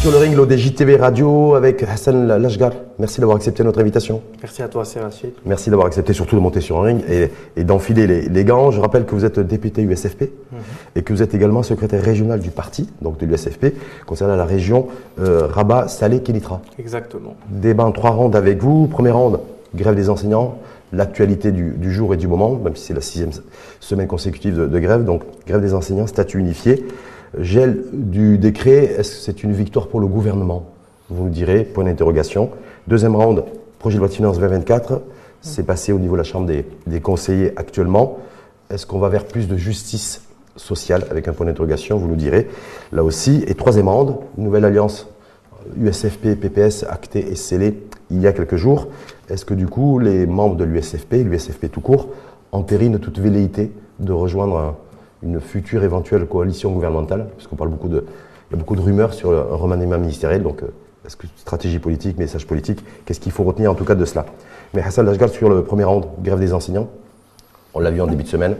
Sur le ring, l'ODJ TV Radio avec Hassan Lashgar. Merci d'avoir accepté notre invitation. Merci à toi, Rachid. Merci d'avoir accepté surtout de monter sur un ring et, d'enfiler les, gants. Je rappelle que vous êtes député USFP mhm. et que vous êtes également secrétaire régional du parti, donc de l'USFP, concernant la région euh, Rabat, Salé, Kénitra. Exactement. Débat en trois rondes avec vous. Première ronde, grève des enseignants l'actualité du, jour et du moment, même si c'est la sixième semaine consécutive de, de, grève. Donc, grève des enseignants, statut unifié. Gel du décret, est-ce que c'est une victoire pour le gouvernement? Vous nous direz, point d'interrogation. Deuxième round, projet de loi de finances 2024, c'est passé au niveau de la Chambre des, conseillers actuellement. Est-ce qu'on va vers plus de justice sociale? Avec un point d'interrogation Vous nous direz, là aussi. Et troisième round, nouvelle alliance USFP, PPS, actée et scellée il y a quelques jours. Est-ce que du coup, les membres de l'USFP, l'USFP tout court, entérinent toute velléité de rejoindre un, une future éventuelle coalition gouvernementale, puisqu'on parle beaucoup de, il y a beaucoup de rumeurs sur un remaniement ministériel, donc euh, est-ce que stratégie politique, message politique, qu'est-ce qu'il faut retenir en tout cas de cela? Mais Hassan Lashgar, sur le premier round, grève des enseignants, on l'a vu en début de semaine,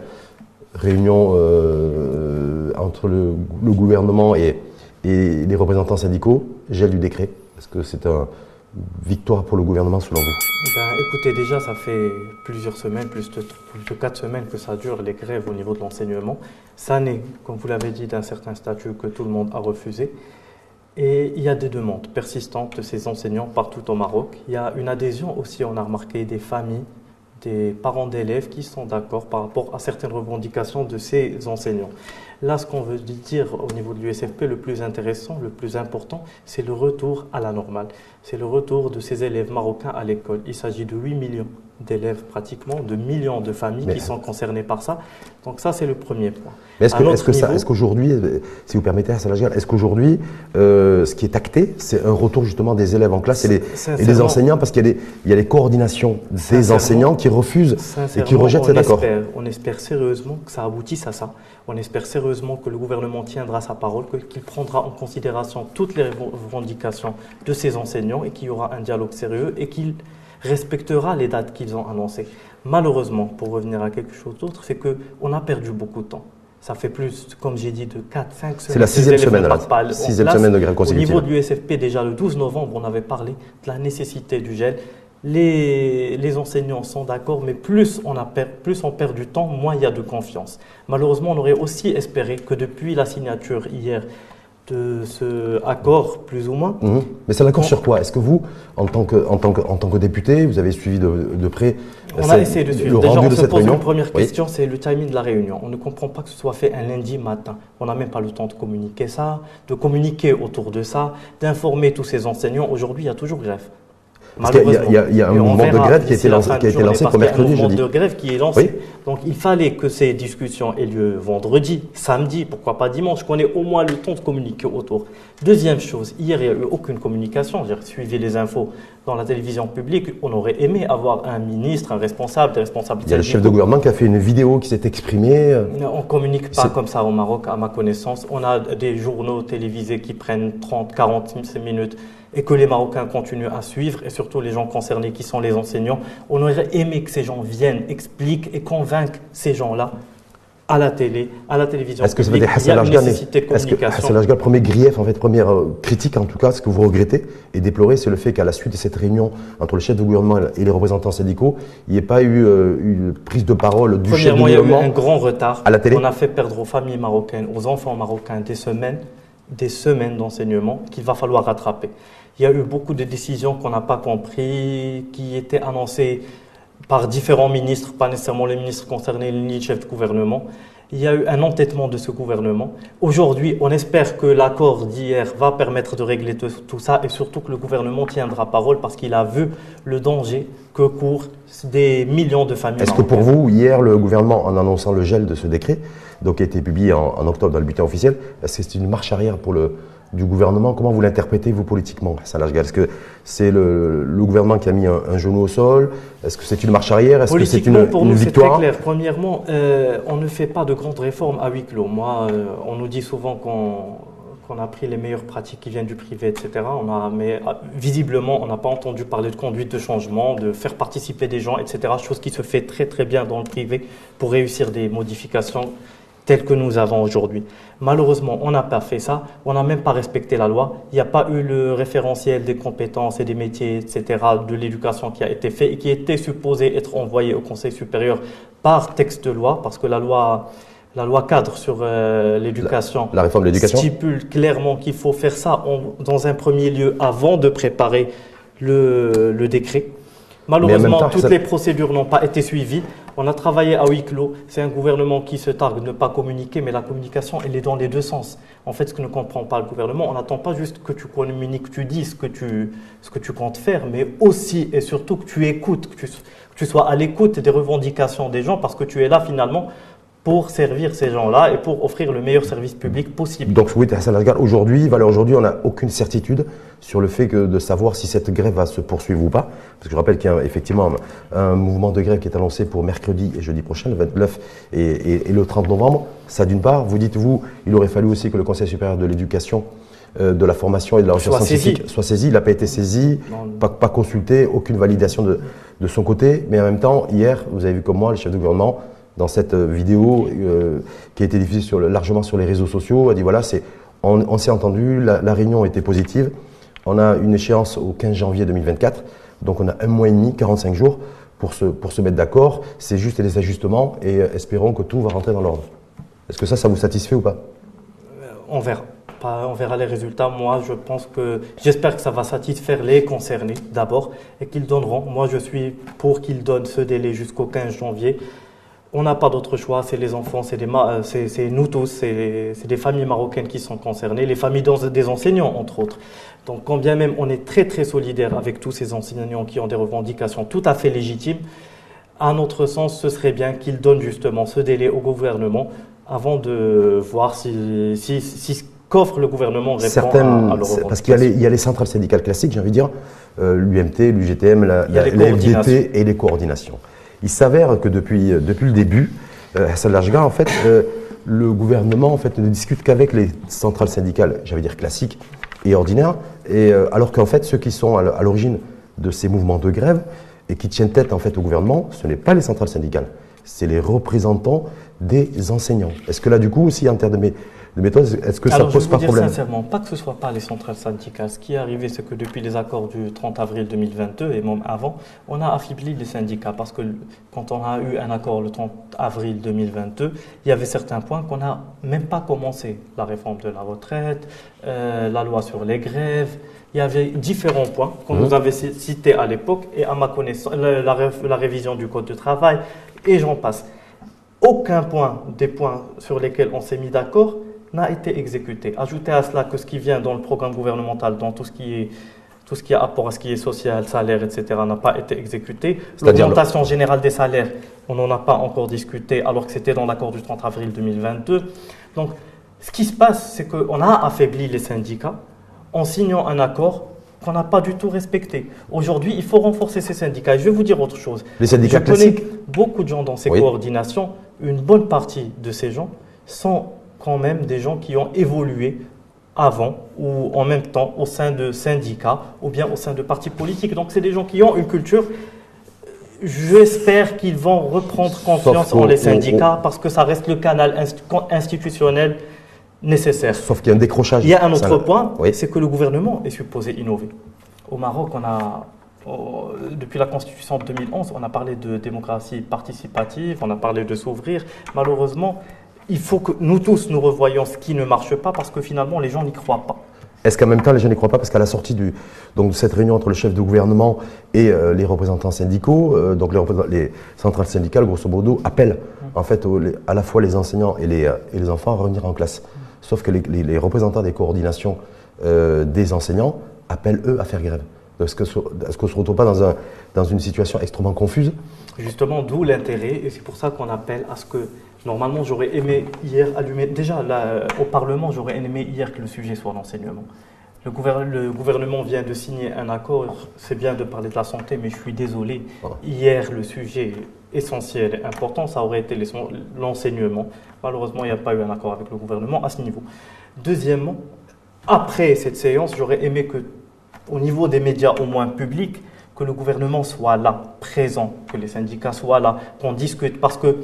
réunion euh, entre le, gouvernement et, et, les représentants syndicaux, gel du décret. Est-ce que c'est une victoire pour le gouvernement selon vous? Ben, Écoutez, déjà, ça fait plusieurs semaines, plus de, plus de quatre semaines que ça dure, les grèves au niveau de l'enseignement. Ça naît, comme vous l'avez dit, d'un certain statut que tout le monde a refusé. Et il y a des demandes persistantes de ces enseignants partout au Maroc. Il y a une adhésion aussi, on a remarqué, des familles, des parents d'élèves qui sont d'accord par rapport à certaines revendications de ces enseignants. Là, ce qu'on veut dire au niveau de l'USFP, le plus intéressant, le plus important, c'est le retour à la normale. C'est le retour de ces élèves marocains à l'école. Il s'agit de 8 millions d'élèves pratiquement, de millions de familles qui sont concernées par ça. Donc ça, c'est le premier point. est-ce est qu'aujourd'hui, si vous permettez, est-ce qu'aujourd'hui, euh, ce qui est acté, c'est un retour justement des élèves en classe et des, enseignants, parce qu'il y, a les coordinations des enseignants qui refusent et qui rejettent cet accord On espère sérieusement que ça aboutisse à ça. On espère sérieusement que le gouvernement tiendra sa parole, qu'il prendra en considération toutes les revendications de ces enseignants et qu'il y aura un dialogue sérieux et qu'il respectera les dates qu'ils ont annoncées. Malheureusement, pour revenir à quelque chose d'autre, c'est qu'on a perdu beaucoup de temps. Ça fait plus, comme j'ai dit, de 4-5 semaines. C'est la sixième semaine, là. Sixième semaine de grève consécutive. Au niveau de l'USFP, déjà le 12 novembre, on avait parlé de la nécessité du gel. Les, les enseignants sont d'accord, mais plus on, a plus on perd du temps, moins il y a de confiance. Malheureusement, on aurait aussi espéré que depuis la signature hier de ce accord, plus ou moins. Mhm. Mais c'est un accord sur quoi? Est-ce que vous, en tant que, en, tant que, en tant que député, vous avez suivi de, près On a essayé de suivre. Déjà, on se pose une première question, c'est le timing de la réunion. On ne comprend pas que ce soit fait un lundi matin. On n'a même pas le temps de communiquer ça, de communiquer autour de ça, d'informer tous ces enseignants. Aujourd'hui, il y a toujours grève. Il y, a un mouvement de grève qui a été lancé, qui a été lancé pour mercredi. Il y a un mouvement de grève qui est lancé. Donc il fallait que ces discussions aient lieu vendredi, samedi, pourquoi pas dimanche, qu'on ait au moins le temps de communiquer autour. Deuxième chose, hier il n'y a eu aucune communication. J'ai suivi les infos dans la télévision publique. On aurait aimé avoir un ministre, un responsable, des responsables. Il y a le chef de gouvernement qui a fait une vidéo qui s'est exprimé. On ne communique pas comme ça au Maroc, à ma connaissance. On a des journaux télévisés qui prennent 30, 40 minutes et que les Marocains continuent à suivre, et surtout les gens concernés qui sont les enseignants. On aurait aimé que ces gens viennent, expliquent et convainquent ces gens-là à la télé, à la télévision. Est-ce que ça veut dire Hassan Est-ce que premier grief, en fait, première euh, critique en tout cas, ce que vous regrettez et déplorez, c'est le fait qu'à la suite de cette réunion entre le chef de gouvernement et les représentants syndicaux, il n'y ait pas eu euh, une prise de parole du chef de gouvernement il y a eu un grand retard. À la télé On a fait perdre aux familles marocaines, aux enfants marocains des semaines, des semaines d'enseignement qu'il va falloir rattraper. Il y a eu beaucoup de décisions qu'on n'a pas compris, qui étaient annoncées par différents ministres, pas nécessairement les ministres concernés ni le chef de gouvernement. Il y a eu un entêtement de ce gouvernement. Aujourd'hui, on espère que l'accord d'hier va permettre de régler tout, ça et surtout que le gouvernement tiendra parole parce qu'il a vu le danger que courent des millions de familles. Est-ce que pour vous, hier, le gouvernement, en annonçant le gel de ce décret, donc qui a été publié en, en octobre dans le bulletin officiel, est-ce que c'est une marche arrière pour le, du gouvernement. Comment vous l'interprétez, vous, politiquement, Est-ce que c'est le, gouvernement qui a mis un, genou au sol? Est-ce que c'est une marche arrière? Est-ce que c'est une, pour nous, c'est très clair. Premièrement, euh, on ne fait pas de grandes réformes à huis clos. Moi, euh, on nous dit souvent qu'on a pris les meilleures pratiques qui viennent du privé, etc. On a, mais euh, visiblement, on n'a pas entendu parler de conduite de changement, de faire participer des gens, etc. Chose qui se fait très très bien dans le privé pour réussir des modifications tel que nous avons aujourd'hui. Malheureusement, on n'a pas fait ça, on n'a même pas respecté la loi, il n'y a pas eu le référentiel des compétences et des métiers, etc., de l'éducation qui a été fait et qui était supposé être envoyé au Conseil supérieur par texte de loi, parce que la loi, la loi cadre sur euh, l'éducation La réforme de l'éducation stipule clairement qu'il faut faire ça en- dans un premier lieu avant de préparer le, le décret. Malheureusement, temps, toutes ça- les procédures n'ont pas été suivies. On a travaillé à huis clos. C'est un gouvernement qui se targue de ne pas communiquer, mais la communication, elle est dans les deux sens. En fait, ce que ne comprend pas le gouvernement, on n'attend pas juste que tu communiques, que tu dis ce que tu, comptes faire, mais aussi et surtout que tu écoutes, que tu sois à l'écoute des revendications des gens, parce que tu es là finalement pour servir ces gens-là et pour offrir le meilleur service public possible. Donc oui, Hassan Asghar, aujourd'hui, valeur aujourd'hui, on n'a aucune certitude sur le fait que de savoir si cette grève va se poursuivre ou pas. Parce que je rappelle qu'il y a effectivement un, un mouvement de grève qui est annoncé pour mercredi et jeudi prochain, le 29 et, et- et le 30 novembre. Ça d'une part. Vous dites, vous, il aurait fallu aussi que le Conseil supérieur de l'éducation, euh, de la formation et de la recherche Soit scientifique saisi. soit saisi. Il n'a pas été saisi, Non. pas, pas consulté, aucune validation de, de son côté. Mais en même temps, hier, vous avez vu comme moi, le chef de gouvernement, dans cette euh, vidéo euh, qui a été diffusée largement sur les réseaux sociaux, a dit voilà, on, s'est entendu, la, la réunion été positive. On a une échéance au 15 janvier 2024, donc on a un mois et demi, 45 jours pour se, pour se mettre d'accord. C'est juste des ajustements et euh, espérons que tout va rentrer dans l'ordre. Est-ce que ça, ça vous satisfait ou pas? On verra. On verra les résultats. Moi, je pense que j'espère que ça va satisfaire les concernés d'abord et qu'ils donneront. Moi, je suis pour qu'ils donnent ce délai jusqu'au 15 janvier. On n'a pas d'autre choix. C'est les enfants, c'est euh, nous tous, c'est des familles marocaines qui sont concernées, les familles des enseignants entre autres. Donc, quand bien même on est très très solidaire avec tous ces enseignants qui ont des revendications tout à fait légitimes, à notre sens, ce serait bien qu'ils donnent justement ce délai au gouvernement avant de voir si, si, qu'offre le gouvernement répond Certaines, à, à parce qu'il y, a les- il y a les centrales syndicales classiques, j'ai envie de dire, euh, l'UMT, l'UGTM, la, la-. FDP et les coordinations. Il s'avère que depuis, euh, depuis le début, euh, Hassan Lajga, en fait, euh, le gouvernement en fait, ne discute qu'avec les centrales syndicales, j'allais dire classiques et ordinaires, et, alors qu'en fait, ceux qui sont à l'origine de ces mouvements de grève et qui tiennent tête en fait au gouvernement, ce n'est pas les centrales syndicales, c'est les représentants des enseignants. Est-ce que là, du coup, aussi en termes de, de méthode, est-ce que ça Alors, je pose pas dire problème sincèrement, pas que ce soit pas les centrales syndicales. Ce qui est arrivé, c'est que depuis les accords du 30 avril 2022 et même avant, on a affaibli les syndicats parce que quand on a eu un accord le 30 avril 2022, il y avait certains points qu'on n'a même pas commencé. La réforme de la retraite, euh, la loi sur les grèves. Il y avait différents points qu'on Mhm. nous avait ci- cités à l'époque et à ma connaissance, la, la révision du code de travail et j'en passe. Aucun point des points sur lesquels on s'est mis d'accord n'a été exécuté. Ajoutez à cela que ce qui vient dans le programme gouvernemental, dans tout ce qui est tout ce qui a rapport à ce qui est social, salaire, etc., n'a pas été exécuté. L'augmentation générale des salaires, on n'en a pas encore discuté, alors que c'était dans l'accord du 30 avril 2022. Donc, ce qui se passe, c'est qu'on a affaibli les syndicats en signant un accord qu'on n'a pas du tout respecté. Aujourd'hui, il faut renforcer ces syndicats. Et je vais vous dire autre chose. Les syndicats Je connais classiques beaucoup de gens dans ces Oui. coordinations. Une bonne partie de ces gens sont quand même des gens qui ont évolué avant ou en même temps au sein de syndicats ou bien au sein de partis politiques. Donc c'est des gens qui ont une culture. J'espère qu'ils vont reprendre confiance en les syndicats parce que ça reste le canal inst- institutionnel nécessaire. Sauf qu'il y a un décrochage. Il y a un autre point, Oui. c'est que le gouvernement est supposé innover. Au Maroc, on a, oh, depuis la Constitution de 2011, on a parlé de démocratie participative, on a parlé de s'ouvrir. Malheureusement, il faut que nous tous nous revoyions ce qui ne marche pas parce que finalement, les gens n'y croient pas. Est-ce qu'en même temps, les gens n'y croient pas Parce qu'à la sortie du, donc, de cette réunion entre le chef de gouvernement et euh, les représentants syndicaux, euh, donc les, centrales syndicales, grosso modo, appellent en fait au- les- à la fois les enseignants et les, euh, et les enfants à revenir en classe. Sauf que les, représentants des coordinations des enseignants appellent eux à faire grève. Est-ce qu'on ne se retrouve pas dans, un, dans une situation extrêmement confuse? Justement, d'où l'intérêt, et c'est pour ça qu'on appelle à ce que, normalement, j'aurais aimé hier allumer, déjà là, euh, au Parlement, j'aurais aimé hier que le sujet soit l'enseignement. Le, gouver- le gouvernement vient de signer un accord, c'est bien de parler de la santé, mais je suis désolé, Voilà. hier, le sujet essentiel et important, ça aurait été l'enseignement. Malheureusement, il n'y a pas eu un accord avec le gouvernement à ce niveau. Deuxièmement, après cette séance, j'aurais aimé que, au niveau des médias au moins publics, que le gouvernement soit là, présent, que les syndicats soient là, qu'on discute. Parce que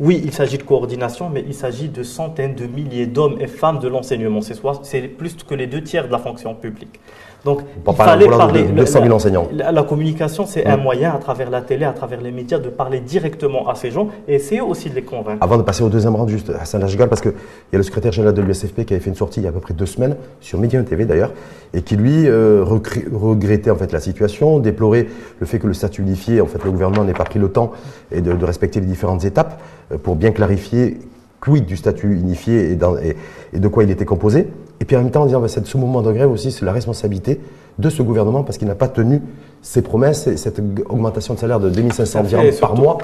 Oui, il s'agit de coordination, mais il s'agit de centaines de milliers d'hommes et femmes de l'enseignement. C'est plus que les deux tiers de la fonction publique. Donc, il fallait parler. De 200 000 enseignants. La, communication, c'est un moyen, à travers la télé, à travers les médias, de parler directement à ces gens et essayer aussi de les convaincre. Avant de passer au deuxième round, juste Hassan Lajgal, parce qu'il y a le secrétaire général de l'USFP qui avait fait une sortie il y a à peu près deux semaines, sur Média TV d'ailleurs, et qui lui euh, regrettait en fait la situation, déplorait le fait que le statut unifié, en fait, le gouvernement n'ait pas pris le temps et de, respecter les différentes étapes pour bien clarifier quid du statut unifié et, et de quoi il était composé. Et puis en même temps, en disant, bah, ce moment de grève aussi, c'est la responsabilité de ce gouvernement parce qu'il n'a pas tenu ses promesses et cette augmentation de salaire de 2500 dirhams par mois.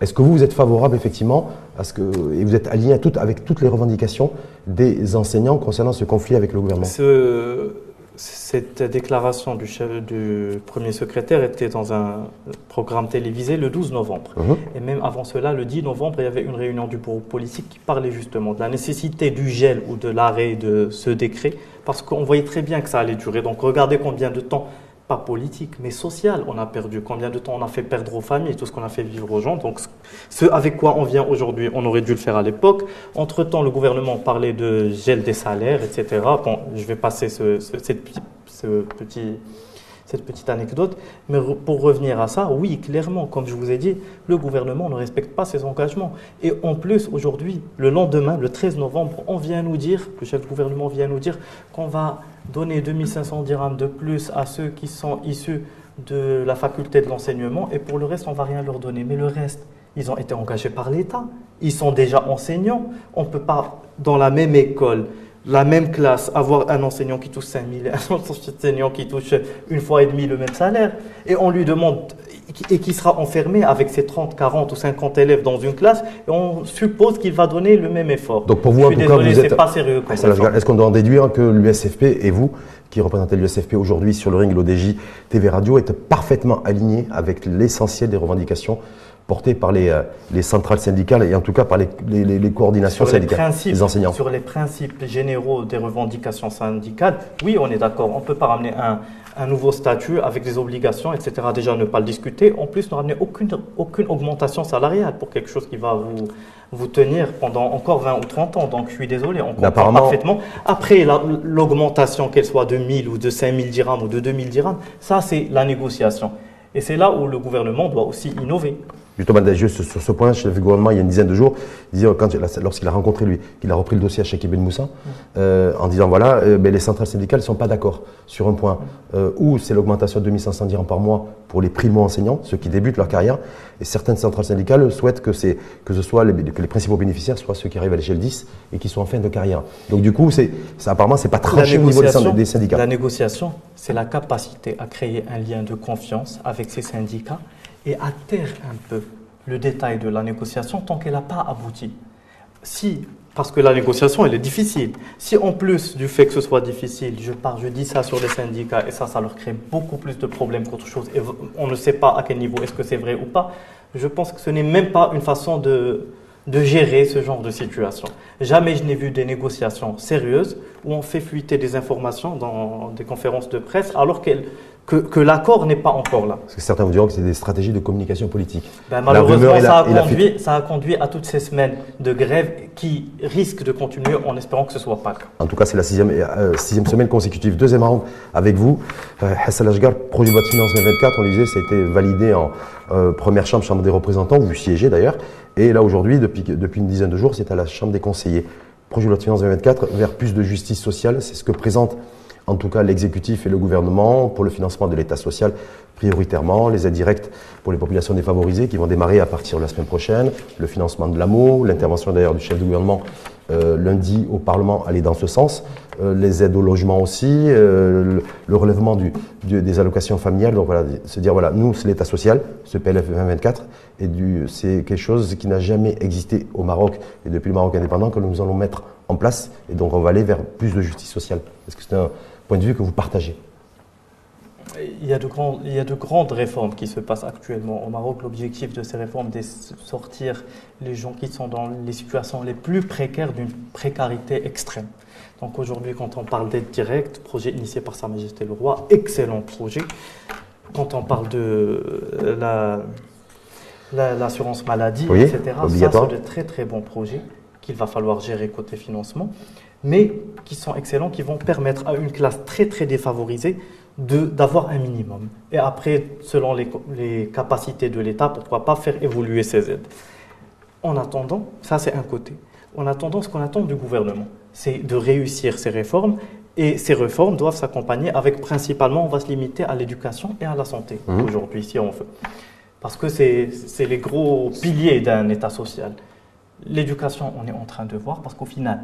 Est-ce que vous, vous êtes favorable effectivement à ce que, et vous êtes aligné à tout, avec toutes les revendications des enseignants concernant ce conflit avec le gouvernement? Cette déclaration du, chef, du premier secrétaire était dans un programme télévisé le 12 novembre. Mhm. Et même avant cela, le 10 novembre, il y avait une réunion du bureau politique qui parlait justement de la nécessité du gel ou de l'arrêt de ce décret, parce qu'on voyait très bien que ça allait durer. Donc regardez combien de temps pas politique, mais social. On a perdu combien de temps on a fait perdre aux familles, tout ce qu'on a fait vivre aux gens. Donc, ce avec quoi on vient aujourd'hui, on aurait dû le faire à l'époque. Entre-temps, le gouvernement parlait de gel des salaires, etc. Bon, je vais passer ce, ce, ce petit cette petite anecdote. Mais pour revenir à ça, oui, clairement, comme je vous ai dit, le gouvernement ne respecte pas ses engagements. Et en plus, aujourd'hui, le lendemain, le 13 novembre, on vient nous dire, le chef du gouvernement vient nous dire qu'on va donner 2500 dirhams de plus à ceux qui sont issus de la faculté de l'enseignement et pour le reste, on ne va rien leur donner. Mais le reste, ils ont été engagés par l'État. Ils sont déjà enseignants. On ne peut pas, dans la même école, la même classe, avoir un enseignant qui touche 5 000 et un enseignant qui touche une fois et demi le même salaire, et on lui demande, et qui sera enfermé avec ses 30, 40 ou 50 élèves dans une classe, et on suppose qu'il va donner le même effort. Donc pour vous, Je suis désolé, c'est pas sérieux. Est-ce qu'on doit en déduire que l'USFP et vous, qui représentez l'USFP aujourd'hui sur le ring, l'ODJ, TV Radio, êtes parfaitement alignés avec l'essentiel des revendications porté par les, euh, les, centrales syndicales et en tout cas par les, les, coordinations syndicales des enseignants. Sur les principes généraux des revendications syndicales, oui, on est d'accord. On ne peut pas ramener un, un, nouveau statut avec des obligations, etc. Déjà, ne pas le discuter. En plus, ne ramener aucune, aucune augmentation salariale pour quelque chose qui va vous, vous tenir pendant encore 20 ou 30 ans. Donc, je suis désolé, on comprend parfaitement. Après, l'augmentation, qu'elle soit de 1000 ou de 5000 dirhams ou de 2000 dirhams, ça, c'est la négociation. Et c'est là où le gouvernement doit aussi innover justement juste sur ce point, chef du gouvernement, il y a une dizaine de jours, lorsqu'il a rencontré lui, qu'il a repris le dossier à Cheikh Ben Moussa, euh, en disant voilà, euh, ben, les centrales syndicales ne sont pas d'accord sur un point, euh, où c'est l'augmentation de 2500 dirhams par mois pour les primo-enseignants, ceux qui débutent leur carrière, et certaines centrales syndicales souhaitent que, que ce soit les, que les principaux bénéficiaires soient ceux qui arrivent à l'échelle 10 et qui sont en fin de carrière. Donc du coup, c'est, apparemment, c'est pas tranché au niveau des syndicats. La négociation, c'est la capacité à créer un lien de confiance avec ces syndicats et taire un peu le détail de la négociation tant qu'elle n'a pas abouti. Si, parce que la négociation, elle est difficile. Si en plus du fait que ce soit difficile, je pars, je dis ça sur les syndicats et ça, ça leur crée beaucoup plus de problèmes qu'autre chose et on ne sait pas à quel niveau est-ce que c'est vrai ou pas, je pense que ce n'est même pas une façon de, de gérer ce genre de situation. Jamais je n'ai vu des négociations sérieuses où on fait fuiter des informations dans des conférences de presse alors qu'elles que, l'accord n'est pas encore là. Parce que certains vous diront que c'est des stratégies de communication politique. Ben, malheureusement, ça, a conduit, ça, a conduit, à toutes ces semaines de grève qui risquent de continuer en espérant que ce soit pas le cas. En tout cas, c'est la sixième, euh, sixième, semaine consécutive. Deuxième round avec vous. Euh, Hassan Ashgar, projet de loi de finances 2024, on le disait, ça a été validé en euh, première chambre, chambre des représentants, vous siégez d'ailleurs. Et là, aujourd'hui, depuis, une dizaine de jours, c'est à la chambre des conseillers. Projet de loi de finances 2024 vers plus de justice sociale, c'est ce que présente en tout cas l'exécutif et le gouvernement, pour le financement de l'État social prioritairement, les aides directes pour les populations défavorisées qui vont démarrer à partir de la semaine prochaine, le financement de l'AMO, l'intervention d'ailleurs du chef du gouvernement euh, lundi au Parlement allait dans ce sens, euh, les aides au logement aussi, euh, le, relèvement du, des allocations familiales. Donc voilà, se dire voilà, nous c'est l'État social, ce PLF 2024, et c'est quelque chose qui n'a jamais existé au Maroc et depuis le Maroc indépendant que nous allons mettre en place, et donc on va aller vers plus de justice sociale. Est-ce que c'est un point de vue que vous partagez? Il y, a de il y a de grandes réformes qui se passent actuellement au Maroc. L'objectif de ces réformes, c'est de sortir les gens qui sont dans les situations les plus précaires d'une précarité extrême. Donc aujourd'hui, quand on parle d'aide directe, projet initié par Sa Majesté le Roi, excellent projet. Quand on parle de euh, la l'assurance maladie, etc. Ça, sont de très très bons projets qu'il va falloir gérer côté financement, mais qui sont excellents, qui vont permettre à une classe très très défavorisée d'avoir un minimum. Et après, selon les, les capacités de l'État, pourquoi pas faire évoluer ces aides. En attendant, ça c'est un côté. En attendant, ce qu'on attend du gouvernement, c'est de réussir ces réformes. Et ces réformes doivent s'accompagner avec principalement, on va se limiter à l'éducation et à la santé mmh. aujourd'hui, si on veut. Parce que c'est les gros piliers d'un État social. L'éducation, on est en train de voir, parce qu'au final,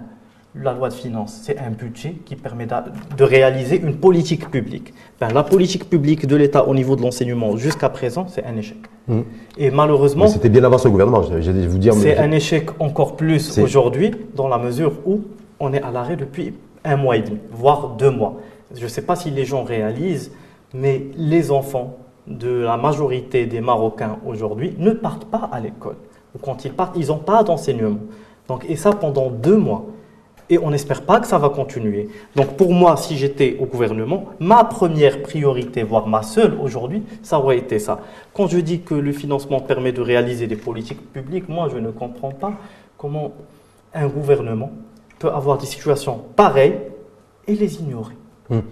la loi de finances, c'est un budget qui permet de réaliser une politique publique. Ben, la politique publique de l'État au niveau de l'enseignement jusqu'à présent, c'est un échec. Mmh. Et malheureusement. C'était bien avant ce gouvernement, j'ai vous dire. C'est un échec encore plus aujourd'hui, dans la mesure où on est à l'arrêt depuis un mois et demi, voire deux mois. Je ne sais pas si les gens réalisent, mais les enfants de la majorité des Marocains aujourd'hui ne partent pas à l'école. Ou quand ils partent, ils n'ont pas d'enseignement. Donc, et ça pendant deux mois. Et on n'espère pas que ça va continuer. Donc pour moi, si j'étais au gouvernement, ma première priorité, voire ma seule aujourd'hui, ça aurait été ça. Quand je dis que le financement permet de réaliser des politiques publiques, moi je ne comprends pas comment un gouvernement peut avoir des situations pareilles et les ignorer. Hum.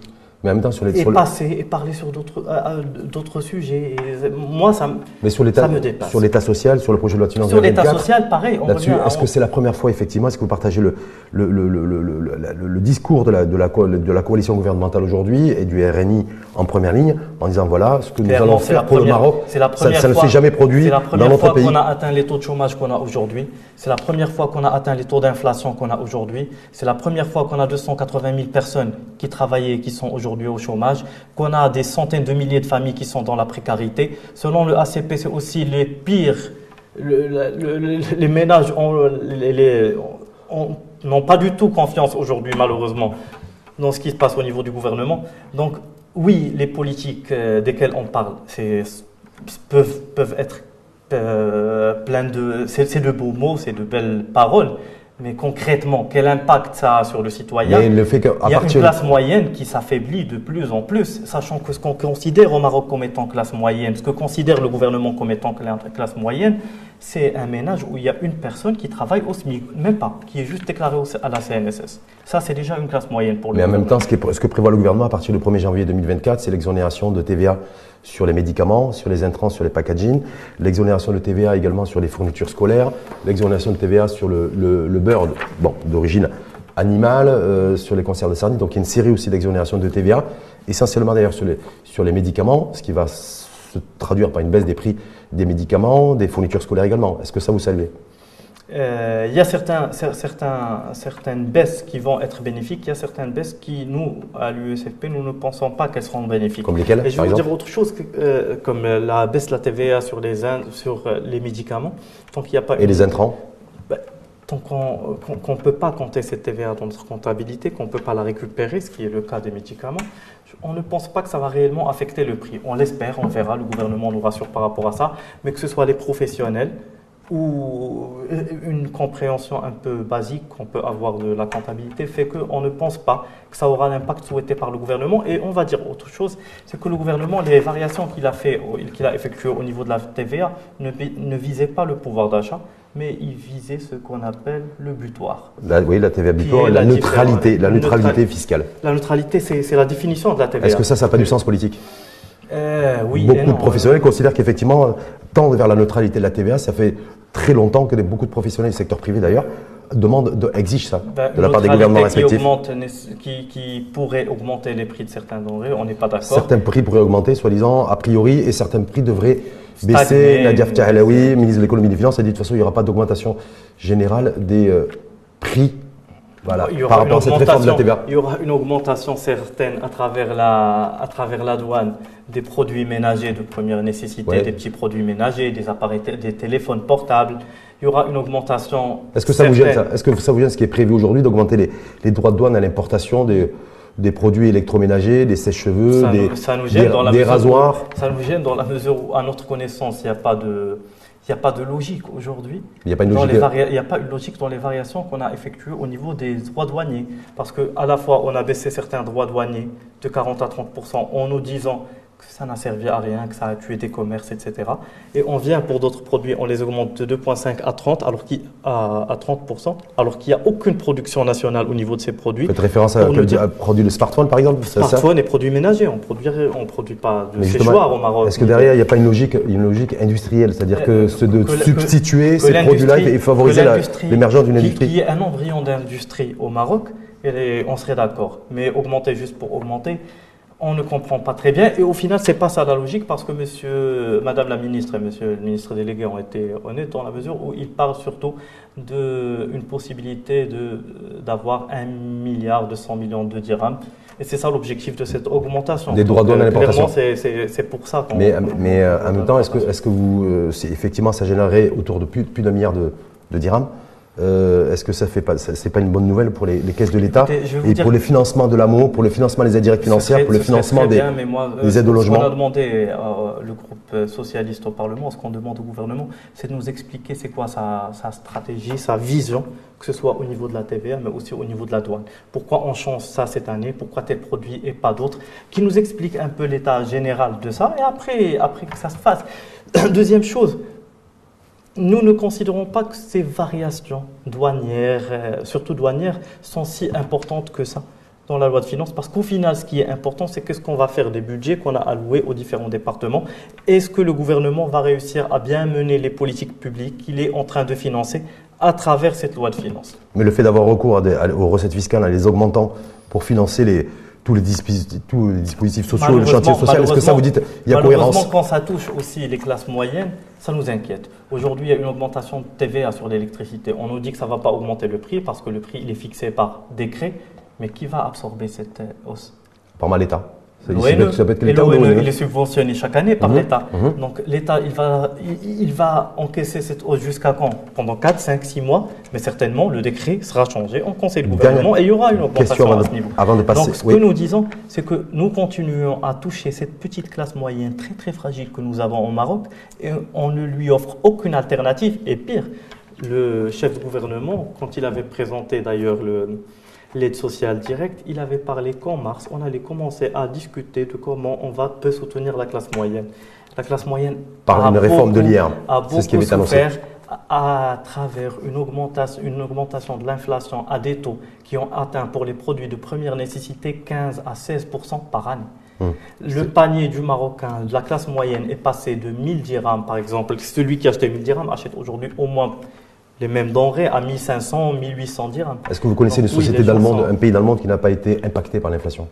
Mais en même temps, sur les, et passer et parler sur d'autres euh, d'autres sujets. moi, ça, Mais sur ça me dépasse. Sur l'état social, sur le projet de loi de finances Sur l'état social, pareil. Là-dessus, est-ce que c'est la première fois, effectivement, est-ce que vous partagez le, le, le, le discours de la, de, la, de la coalition gouvernementale aujourd'hui et du RNI en première ligne en disant voilà ce que nous allons faire pour le Maroc la ça, ça, ne s'est jamais produit dans notre pays. C'est la première fois qu'on a atteint les taux de chômage qu'on a aujourd'hui. C'est la première fois qu'on a atteint les taux d'inflation qu'on a aujourd'hui. C'est la première fois qu'on a 280 000 personnes qui travaillaient et qui sont aujourd'hui au chômage, qu'on a des centaines de milliers de familles qui sont dans la précarité. Selon le ACP, c'est aussi les pires. les ménages n'ont pas du tout confiance aujourd'hui, malheureusement, dans ce qui se passe au niveau du gouvernement. Donc, oui, les politiques euh, desquelles on parle peuvent, être euh, de. C'est de beaux mots, c'est de belles paroles, mais concrètement, quel impact ça a sur le citoyen le fait Il y a une classe moyenne qui s'affaiblit de plus en plus, sachant que ce qu'on considère au Maroc comme étant classe moyenne, ce que considère le gouvernement comme étant classe moyenne, c'est un ménage où il y a une personne qui travaille au SMIC, même pas, qui est juste déclarée à la CNSS. Ça, c'est déjà une classe moyenne pour le Mais en même temps, ce, ce que prévoit le gouvernement à partir du 1er janvier 2024, c'est l'exonération de TVA sur les médicaments, sur les intrants, sur les packaging, l'exonération de TVA également sur les fournitures scolaires, l'exonération de TVA sur le, le, beurre bon, d'origine animale, euh, sur les conserves de sardines. Donc il y a une série aussi d'exonérations de TVA, essentiellement d'ailleurs sur les, sur les médicaments, ce qui va se traduire par une baisse des prix des médicaments, des fournitures scolaires également. Est-ce que ça vous saluez? Euh, il y a certains, certains, certaines baisses qui vont être bénéfiques, il y a certaines baisses qui, nous, à l'USFP, nous ne pensons pas qu'elles seront bénéfiques. Comme lesquelles Et je vais vous dire autre chose, euh, comme la baisse de la TVA sur les, sur euh, les médicaments. Tant qu'il a pas Et les intrants Tant qu'on ne peut pas compter cette TVA dans notre comptabilité, qu'on ne peut pas la récupérer, ce qui est le cas des médicaments, on ne pense pas que ça va réellement affecter le prix. On l'espère, on verra, le gouvernement nous rassure par rapport à ça, mais que ce soit les professionnels, ou une compréhension un peu basique qu'on peut avoir de la comptabilité fait qu'on ne pense pas que ça aura l'impact souhaité par le gouvernement. Et on va dire autre chose, c'est que le gouvernement, les variations qu'il a, fait, qu'il a effectuées au niveau de la TVA ne, ne visaient pas le pouvoir d'achat, mais il visait ce qu'on appelle le butoir. oui, la TVA butoir et la, neutralité, la neutralité fiscale. La neutralité, c'est la définition de la TVA. Est-ce que ça, ça n'a pas du sens politique? Euh, oui, Beaucoup de professionnels considèrent qu'effectivement, tendre vers la neutralité de la TVA, ça fait très longtemps que beaucoup de professionnels du secteur privé d'ailleurs demandent, de, exigent ça ben, de la part des gouvernements respectifs. Qui, qui, pourrait augmenter les prix de certains denrées, on n'est pas d'accord. Certains prix pourraient augmenter, soi-disant, a priori, et certains prix devraient baisser. Nadia Ftahelaoui, ministre de l'économie et des finances, a dit de toute façon, il n'y aura pas d'augmentation générale des euh, prix voilà, il y aura par rapport à cette réforme de la TVA. Il y aura une augmentation certaine à travers la, à travers la douane des produits ménagers de première nécessité, des petits produits ménagers, des appareils, des téléphones portables. Il y aura une augmentation. Est-ce que ça vous gêne Est-ce que ça vous gêne ce qui est prévu aujourd'hui d'augmenter les, les, droits de douane à l'importation des, des produits électroménagers, des sèches-cheveux, des, des, rasoirs Ça nous gêne dans la mesure où, à notre connaissance, il n'y a pas de il n'y a pas de logique aujourd'hui. Il n'y a pas une logique. Il n'y a pas une logique dans les variations qu'on a effectuées au niveau des droits douaniers. Parce qu'à la fois, on a baissé certains droits douaniers de 40 à 30% en nous disant ça n'a servi à rien, que ça a tué des commerces, etc. Et on vient pour d'autres produits, on les augmente de 2,5 à 30, alors qu'il, à, 30%, alors qu'il n'y a aucune production nationale au niveau de ces produits. Faites référence à, à produits de smartphone, par exemple Smartphone et produits ménagers. On produit, on produit pas de séchoir au Maroc. Est-ce que derrière, il n'y a pas une logique, une logique industrielle C'est-à-dire que c'est de substituer ces produits-là et favoriser l'émergence d'une industrie Qui est un embryon d'industrie au Maroc, et on serait d'accord. Mais augmenter juste pour augmenter, on ne comprend pas très bien. Et au final, c'est pas ça la logique parce que monsieur, madame la ministre et monsieur le ministre délégué ont été honnêtes dans la mesure où ils parlent surtout d'une possibilité d'avoir un milliard de 100 millions de dirhams. Et c'est ça l'objectif de cette augmentation. Des droits de douane à C'est pour ça qu'on. Mais, mais euh, en même temps, est-ce que, est -ce que vous, euh, effectivement, ça générerait autour de plus, plus d'un milliard de, de dirhams? Euh, Est-ce que ça fait pas, c'est pas une bonne nouvelle pour les, caisses de l'État et pour les financements de l'AMO, pour le financement des aides directes financières, pour le financement des, des, aides au logement Ce qu'on a demandé euh, le groupe socialiste au Parlement, ce qu'on demande au gouvernement, c'est de nous expliquer c'est quoi sa, sa, stratégie, sa vision, que ce soit au niveau de la TVA, mais aussi au niveau de la douane. Pourquoi on change ça cette année? Pourquoi tel produit et pas d'autres? Qui nous explique un peu l'état général de ça et après, après que ça se fasse. Deuxième chose, nous ne considérons pas que ces variations douanières, euh, surtout douanières, sont si importantes que ça dans la loi de finances, parce qu'au final, ce qui est important, c'est qu'est-ce qu'on va faire des budgets qu'on a alloués aux différents départements. Est-ce que le gouvernement va réussir à bien mener les politiques publiques qu'il est en train de financer à travers cette loi de finances? Mais le fait d'avoir recours aux recettes fiscales en les augmentant pour financer les, tous les dispositifs, tous les dispositifs sociaux, le chantier social, est-ce que ça vous dit, il y a cohérence quand ça touche aussi les classes moyennes, ça nous inquiète. Aujourd'hui, il y a une augmentation de TVA sur l'électricité. On nous dit que ça ne va pas augmenter le prix parce que le prix il est fixé par décret. Mais qui va absorber cette euh, hausse? Par mal l'État. Il est subventionné chaque année par mhm. l'État. Mhm. Donc l'État, il va, il, va encaisser cette hausse jusqu'à quand? Pendant 4, 5, 6 mois. Mais certainement, le décret sera changé en Conseil de gouvernement et il y aura une augmentation à ce niveau. Avant de passer, Donc ce que nous disons, c'est que nous continuons à toucher cette petite classe moyenne très très fragile que nous avons au Maroc et on ne lui offre aucune alternative. Et pire, le chef de gouvernement, quand il avait présenté d'ailleurs le l'aide sociale directe, il avait parlé qu'en mars, on allait commencer à discuter de comment on va peut soutenir la classe moyenne. La classe moyenne par une réforme de l'IR, c'est ce qui avait annoncé. À travers une augmentation, une augmentation de l'inflation à des taux qui ont atteint pour les produits de première nécessité 15 à 16% par année. Hum. Le panier du Marocain, de la classe moyenne, est passé de 1000 dirhams, par exemple. Celui qui achetait 1000 dirhams achète aujourd'hui au moins les mêmes denrées à 1500, 1800 dirhams. Est-ce que vous connaissez une société d'Allemagne, un pays d'Allemagne qui n'a pas été impacté par l'inflation?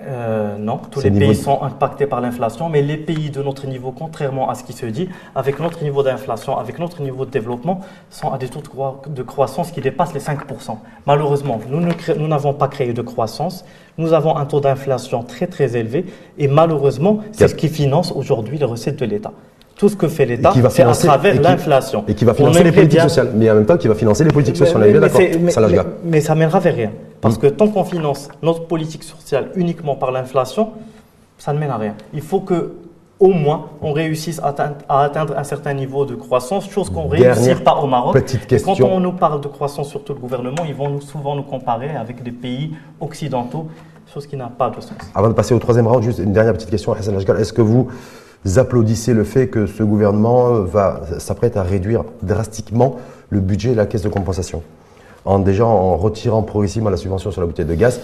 Euh, non, tous les pays sont impactés par l'inflation, mais les pays de notre niveau, contrairement à ce qui se dit, avec notre niveau d'inflation, avec notre niveau de développement, sont à des taux de croissance qui dépassent les 5%. Malheureusement, nous n'avons pas créé de croissance, nous avons un taux d'inflation très très élevé, et malheureusement, c'est ce qui finance aujourd'hui les recettes de l'État tout ce que fait l'État, c'est à travers l'inflation. Et qui va financer les politiques sociales. Mais en même temps, qui va financer les politiques sociales. Mais, mais, ça mais, mais, ça mènera vers rien. Parce mm. que tant qu'on finance notre politique sociale uniquement par l'inflation, ça ne mène à rien. Il faut que au moins on réussisse à atteindre, un certain niveau de croissance, chose qu'on ne réussit pas au Maroc. Petite question. Et quand on nous parle de croissance, surtout le gouvernement, ils vont nous, souvent nous comparer avec des pays occidentaux, chose qui n'a pas de sens. Avant de passer au troisième round, juste une dernière petite question, Hassan Est-ce que vous applaudissez le fait que ce gouvernement va s'apprête à réduire drastiquement le budget de la caisse de compensation, en déjà en retirant progressivement la subvention sur la bouteille de gaz,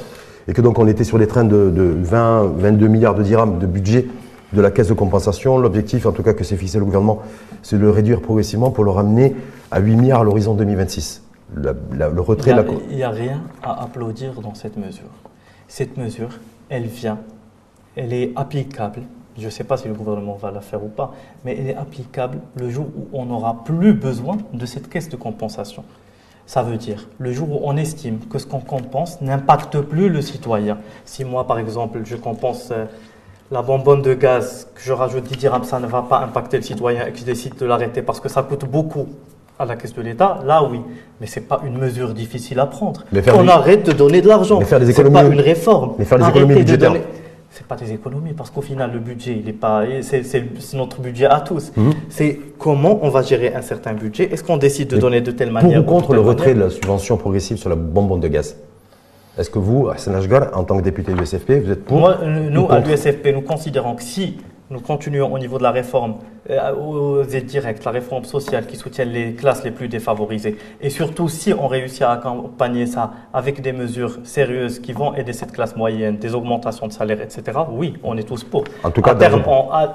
et que donc on était sur des trains de, 20, 22 milliards de dirhams de budget de la caisse de compensation. L'objectif, en tout cas que s'est fixé le gouvernement, c'est de le réduire progressivement pour le ramener à 8 milliards à l'horizon 2026. le retrait Il n'y a, a rien à applaudir dans cette mesure. Cette mesure, elle vient, elle est applicable je ne sais pas si le gouvernement va la faire ou pas, mais elle est applicable le jour où on n'aura plus besoin de cette caisse de compensation. Ça veut dire le jour où on estime que ce qu'on compense n'impacte plus le citoyen. Si moi, par exemple, je compense euh, la bonbonne de gaz, que je rajoute 10 dirhams, ça ne va pas impacter le citoyen et que je décide de l'arrêter parce que ça coûte beaucoup à la caisse de l'État, là oui. Mais ce n'est pas une mesure difficile à prendre. On arrête de donner de l'argent. Ce n'est pas une réforme. Mais faire des économies budgétaires c'est pas des économies parce qu'au final le budget il est pas c'est notre budget à tous. Mhm. c'est comment on va gérer un certain budget. Est-ce qu'on décide de donner de telle manière pour ou contre le retrait de la subvention progressive sur la bonbonne de gaz? Est-ce que vous, Hassan Ashgar, en tant que député de l'USFP, vous êtes pour Moi, Nous, à l'USFP, nous considérons que si nous continuons au niveau de la réforme euh, aux aides directes, la réforme sociale qui soutient les classes les plus défavorisées. Et surtout, si on réussit à accompagner ça avec des mesures sérieuses qui vont aider cette classe moyenne, des augmentations de salaire, etc., oui, on est tous pour. En tout cas, à terme,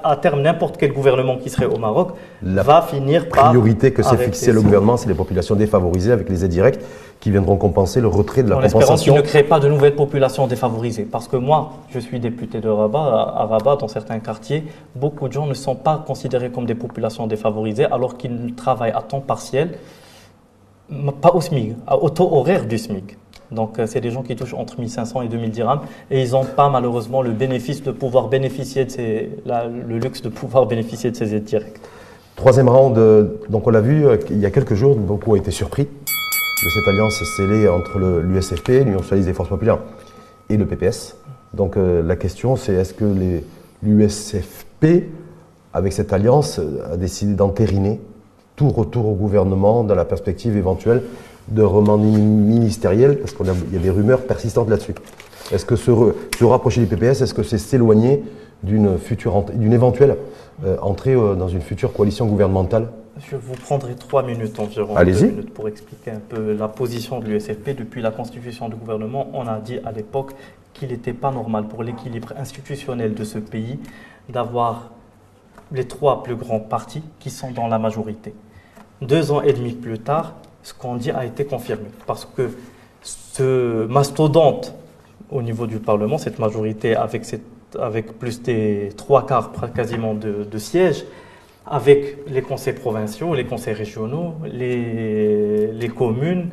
à, terme n'importe quel gouvernement qui serait au Maroc va finir par. La priorité que s'est fixée le gouvernement, c'est les populations défavorisées avec les aides directes qui viendront compenser le retrait de la en compensation. qu'il ne crée pas de nouvelles populations défavorisées. Parce que moi, je suis député de Rabat. À Rabat, dans certains quartiers, beaucoup de gens ne sont pas considérés comme des populations défavorisées alors qu'ils travaillent à temps partiel, pas au SMIC, au taux horaire du SMIC. Donc, euh, c'est des gens qui touchent entre 1500 et 2000 dirhams et ils n'ont pas malheureusement le bénéfice de pouvoir bénéficier de ces, le luxe de pouvoir bénéficier de ces aides directes. Troisième round, donc on l'a vu euh, il y a quelques jours, beaucoup ont été surpris de cette alliance scellée entre l'USFP, l'Union socialiste des forces populaires, et le PPS. Donc euh, la question c'est est-ce que l'USFP, avec cette alliance, a décidé d'entériner tout retour au gouvernement dans la perspective éventuelle de remaniement ministériel, parce qu'il y a des rumeurs persistantes là-dessus. Est-ce que se, rapprocher du PPS, est-ce que c'est s'éloigner d'une éventuelle euh, entrée euh, dans une future coalition gouvernementale? Je vous prendrai trois minutes environ minutes pour expliquer un peu la position de l'USFP. Depuis la constitution du gouvernement, on a dit à l'époque qu'il n'était pas normal pour l'équilibre institutionnel de ce pays d'avoir les trois plus grands partis qui sont dans la majorité. Deux ans et demi plus tard, ce qu'on dit a été confirmé parce que ce mastodonte au niveau du Parlement, cette majorité avec, avec plus des trois quarts quasiment de sièges, avec les conseils provinciaux, les conseils régionaux, les, les, communes,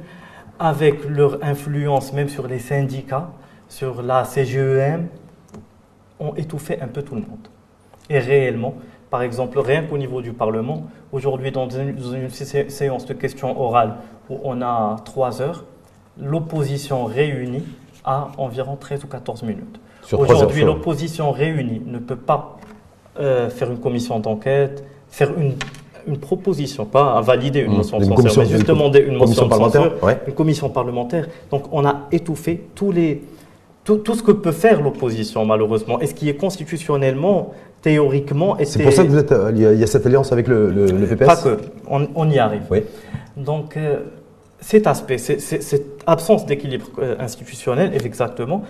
avec leur influence même sur les syndicats, sur la CGEM, ont étouffé un peu tout le monde. Et réellement, par exemple, rien qu'au niveau du Parlement, aujourd'hui, dans une, séance de questions orales où on a trois heures, l'opposition réunie a environ 13 ou 14 minutes. Aujourd'hui, l'opposition réunie ne peut pas euh, faire une commission d'enquête, faire une, une proposition, pas à valider une mmh. motion de censure, mais juste demander une motion parlementaire, une commission parlementaire. Donc on a étouffé tous les, tout, tout ce que peut faire l'opposition, malheureusement, et ce qui est constitutionnellement, théoriquement... C'est pour ça que vous êtes, il y, a, cette alliance avec le, le, PPS Pas que, on, on y arrive. Oui. Donc euh, cet aspect, cette absence d'équilibre euh, institutionnel, exactement,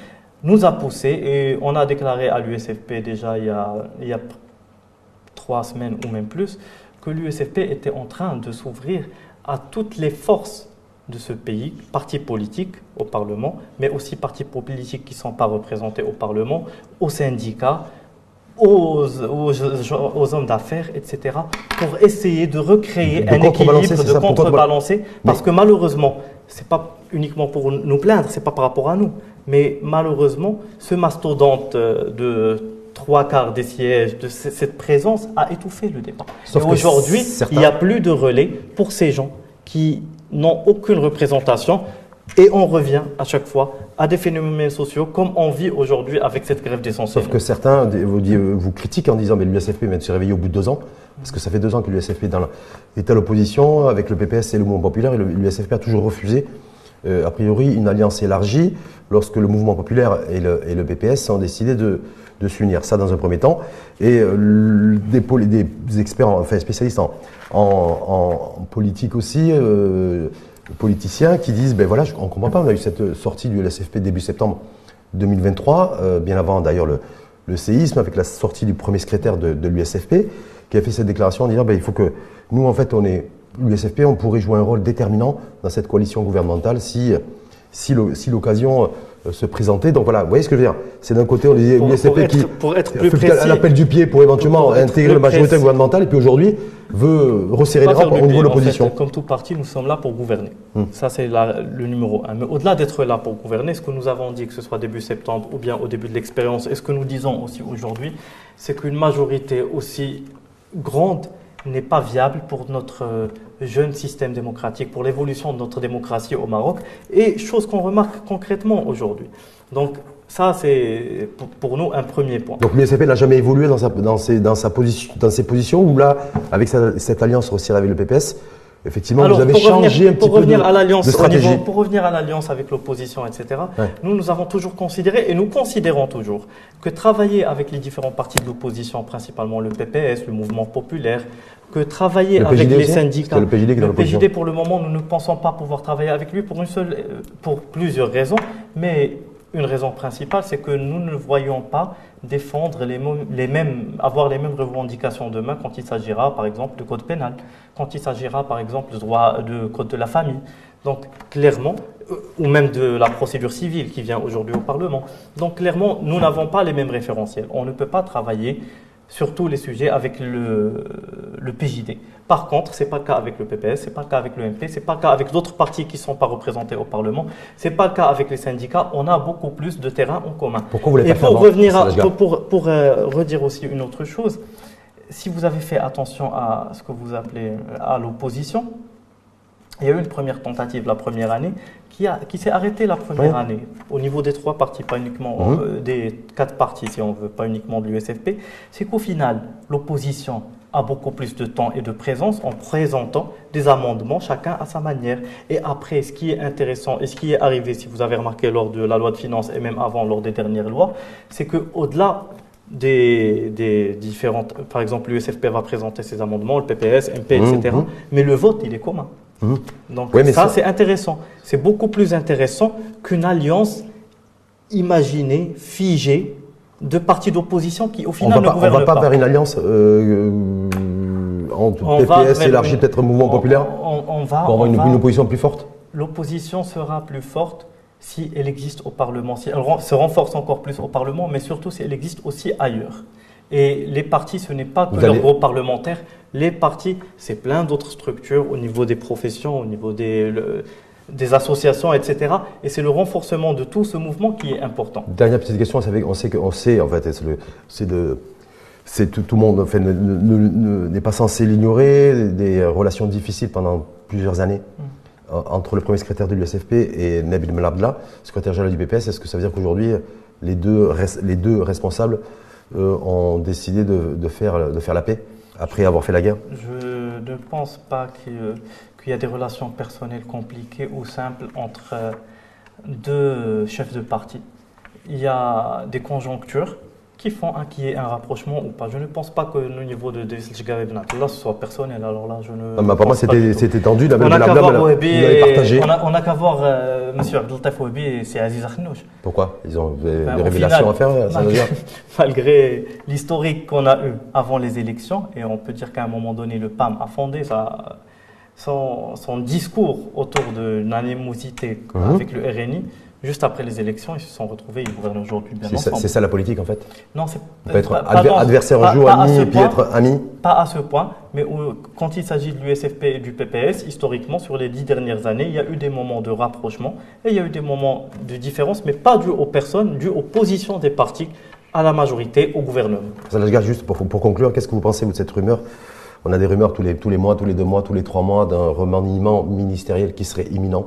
nous a poussé, et on a déclaré à l'USFP déjà il y a, il y a trois semaines ou même plus, que l'USFP était en train de s'ouvrir à toutes les forces de ce pays, partis politiques au Parlement, mais aussi partis politiques qui ne sont pas représentés au Parlement, aux syndicats, aux, aux, hommes d'affaires, etc., pour essayer de recréer un équilibre, de contrebalancer, parce que malheureusement, ce n'est pas uniquement pour nous plaindre, ce n'est pas par rapport à nous, mais malheureusement, ce mastodonte de trois quarts des sièges de cette présence a étouffé le débat. Aujourd'hui, il n'y a plus de relais pour ces gens qui n'ont aucune représentation et on revient à chaque fois à des phénomènes sociaux comme on vit aujourd'hui avec cette grève des enseignants. Sauf que certains vous, vous critiquent en disant mais l'USFP vient de se réveiller au bout de deux ans, parce que ça fait deux ans que l'USFP est à l'opposition avec le PPS et le mouvement populaire et l'USFP a toujours refusé a priori une alliance élargie lorsque le mouvement populaire et le, PPS ont décidé de, s'unir. Ça dans un premier temps. Et euh, des, experts, enfin spécialistes en, politique aussi, euh, politiciens, qui disent, ben voilà, on ne comprend pas, on a eu cette sortie du LSFP début septembre 2023, euh, bien avant d'ailleurs le, le, séisme, avec la sortie du premier secrétaire de, de l'USFP, qui a fait cette déclaration en disant, ben, il faut que nous, en fait, on est l'USFP, on pourrait jouer un rôle déterminant dans cette coalition gouvernementale si, si l'occasion euh, se présenter. Donc voilà, vous voyez ce que je veux dire C'est d'un côté, on disait l'USFP qui pour être plus précis, l'appel du pied pour éventuellement intégrer la majorité gouvernementale, et puis aujourd'hui veut resserrer les rangs au niveau de l'opposition. comme tout parti, nous sommes là pour gouverner. Hmm. Ça, c'est le numéro un. Mais au-delà d'être là pour gouverner, ce que nous avons dit, que ce soit début septembre ou bien au début de l'expérience, et ce que nous disons aussi aujourd'hui, c'est qu'une majorité aussi grande n'est pas viable pour notre euh, jeune système démocratique, pour l'évolution de notre démocratie au Maroc, et chose qu'on remarque concrètement aujourd'hui. Donc ça, c'est pour nous un premier point. Donc l'USFP n'a jamais évolué dans, sa, dans, ses, dans, sa position, dans ses positions, ou là, avec cette alliance aussi avec le PPS, Effectivement, vous avez changé un petit peu de, à de stratégie. pour revenir à l'alliance avec l'opposition, etc., nous, nous avons toujours considéré, et nous considérons toujours, que travailler avec les différents partis de l'opposition, principalement le PPS, le mouvement populaire, que travailler avec les syndicats. Le PJD, le PJD, pour le moment, nous ne pensons pas pouvoir travailler avec lui pour, une seule, euh, pour plusieurs raisons, mais une raison principale, c'est que nous ne voyons pas défendre les, mêmes, avoir les mêmes revendications demain quand il s'agira, par exemple, du code pénal, quand il s'agira, par exemple, du droit de code de la famille. Donc, clairement, euh, ou même de la procédure civile qui vient aujourd'hui au Parlement. Donc, clairement, nous n'avons pas les mêmes référentiels. On ne peut pas travailler sur tous les sujets avec le, le PJD. Par contre, ce n'est pas le cas avec le PPS, ce n'est pas le cas avec le MP, ce n'est pas le cas avec d'autres partis qui ne sont pas représentés au Parlement, ce n'est pas le cas avec les syndicats. On a beaucoup plus de terrain en commun. Pourquoi vous Et pas pour revenir à, pour, pour, euh, redire aussi une autre chose, si vous avez fait attention à ce que vous appelez euh, à l'opposition, il y a eu une première tentative la première année qui, a, qui s'est arrêtée la première année au niveau des trois partis, pas uniquement euh, des quatre partis si on veut, pas uniquement de l'USFP. C'est qu'au final, l'opposition a beaucoup plus de temps et de présence en présentant des amendements, chacun à sa manière. Et après, ce qui est intéressant et ce qui est arrivé, si vous avez remarqué lors de la loi de finances et même avant lors des dernières lois, c'est que au-delà des, des différentes, par exemple, l'USFP va présenter ses amendements, le PPS, MP, etc. mhm. Mais le vote, il est commun. Mhm. Donc Oui, mais ça, ça- c'est intéressant. C'est beaucoup plus intéressant qu'une alliance imaginée, figée, de partis d'opposition qui, au On final, va ne pas, on gouvernent va pas pas. vers une alliance euh, euh, entre On PPS élargie peut-être mouvement on- populaire On, on va, pour avoir on une, va- une opposition plus forte? L'opposition sera plus forte si elle existe au Parlement, si elle se renforce encore plus au Parlement, mais surtout si elle existe aussi ailleurs. Et les partis, ce n'est pas que Vous leurs allez- groupes parlementaires. Les partis, c'est plein d'autres structures au niveau des professions, au niveau des, le- des associations, etc. Et c'est le renforcement de tout ce mouvement qui est important. Dernière petite question, on sait, que- on sait en fait, c'est de, c'est tout, tout le monde enfin, ne- ne- ne- n'est pas censé l'ignorer, des relations difficiles pendant plusieurs années en- entre le premier secrétaire de l'USFP et Nabil Melabla, secrétaire général du BPS. Est-ce que ça veut dire qu'aujourd'hui les deux, les deux responsables ont décidé de, faire, de faire la paix après avoir fait la guerre Je ne pense pas qu'il y ait- qu'il y a des relations personnelles compliquées ou simples entre euh, deux chefs de parti. Il y a des conjonctures qui font un, qu'il y ait un rapprochement ou pas. Je ne pense pas que le niveau de Driss El là ce soit personnel. Alors là, je ne. Ah, mais Pour moi, c'était tendu. Nabil On n'a qu'à voir l'a- et- on n'a qu'à voir euh, Monsieur Abdeltaf Wahbi et c'est Aziz Akhnouch. Pourquoi? Ils ont des, Ben, révélations final, à faire ça veut malgré, dire malgré l'historique qu'on a eu avant les élections, et on peut dire qu'à un moment donné, le PAM a fondé sa- son, son discours autour d'une animosité Mhm. avec le RNI. Juste après les élections, ils se sont retrouvés, ils gouvernent aujourd'hui bien C'est ça, ensemble. c'est ça la politique en fait Non, c'est On peut être pas- adver- adversaire pas- un jour, ami, et puis point. être ami. Pas à ce point, mais où- quand il s'agit de l'USFP et du PPS, historiquement, sur les dix dernières années, il y a eu des moments de rapprochement et il y a eu des moments de différence, mais pas dû aux personnes, dû aux positions des partis à la majorité, au gouvernement. Gars, juste pour, pour conclure, qu'est-ce que vous pensez vous, de cette rumeur? On a des rumeurs tous les, tous les mois, tous les deux mois, tous les trois mois d'un remaniement ministériel qui serait imminent.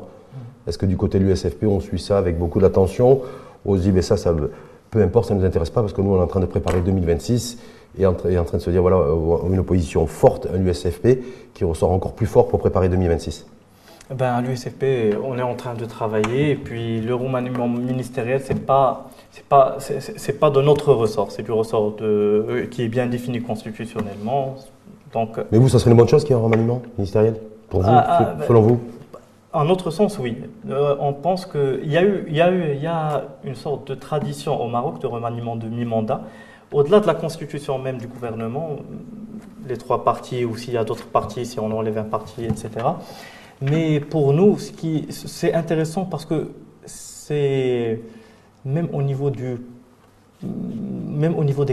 Est-ce que du côté de l'USFP, on suit ça avec beaucoup d'attention? On se dit, mais ça, ça, peu importe, ça ne nous intéresse pas parce que nous, on est en train de préparer 2026 et en, et en train de se dire, voilà, euh, une opposition forte, un USFP qui ressort encore plus fort pour préparer 2026. Ben, l'USFP, on est en train de travailler et puis le remaniement ministériel, c'est pas, c'est pas, c'est- de notre ressort, c'est du ressort de, euh, qui est bien défini constitutionnellement. Donc, Mais vous, ça serait une bonne chose qu'il y ait un remaniement ministériel Pour vous, Ah, ah, se- ben- selon vous? En autre sens, oui. Euh, on pense qu'il y, a y, y a une sorte de tradition au Maroc de remaniement de mi-mandat. Au-delà de la constitution même du gouvernement, les trois partis ou s'il y a d'autres partis, si on enlève un parti, etc. Mais pour nous, c'est intéressant parce que c'est même au niveau des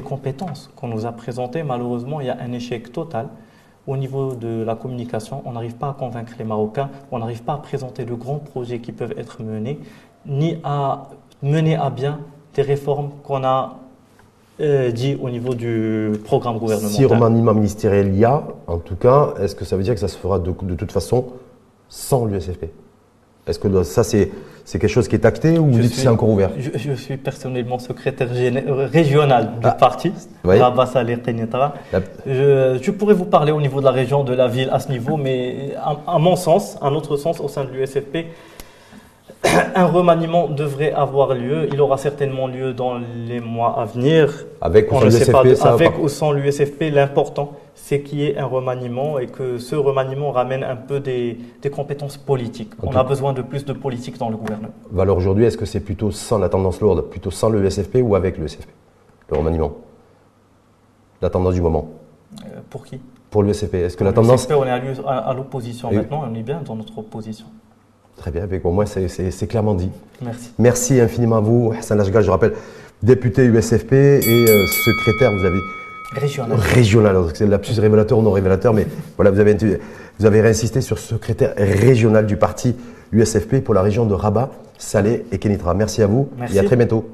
compétences qu'on nous a présentées, malheureusement, il y a un échec total. Au niveau de la communication, on n'arrive pas à convaincre les Marocains, on n'arrive pas à présenter de grands projets qui peuvent être menés, ni à mener à bien des réformes qu'on a euh, dit au niveau du programme gouvernemental. Si remaniement ministériel il y a, en tout cas, est-ce que ça veut dire que ça se fera de, de toute façon sans l'USFP Est-ce que ça, c'est c'est quelque chose qui est acté ou vous dites que c'est encore ouvert? je, suis personnellement secrétaire euh, régional du ah. parti, oui. je, je, pourrais vous parler au niveau de la région, de la ville à ce niveau, mais à, mon sens, un autre sens au sein de l'USFP, un remaniement devrait avoir lieu. Il aura certainement lieu dans les mois à venir. Avec ou sans l'USFP Avec ou sans l'USFP, l'important, c'est qu'il y ait un remaniement et que ce remaniement ramène un peu des, compétences politiques. On a besoin de plus de politique dans le gouvernement. Alors aujourd'hui, est-ce que c'est plutôt sans la tendance lourde, plutôt sans le USFP ou avec le USFP Le remaniement? La tendance du moment euh, Pour qui? Pour l'USFP. Est-ce que la tendance. on est à, l'opposition maintenant, on est bien dans notre opposition. Très bien, avec moi c'est clairement dit. Merci. Merci infiniment à vous, Hassan Lajgal, je rappelle, député USFP et euh, secrétaire, vous avez Régional. Régional, c'est la plus révélateur ou non révélateur, mais voilà, vous avez, vous avez réinsisté sur secrétaire régional du parti USFP pour la région de Rabat, Salé et Kenitra. Merci à vous et à très bientôt.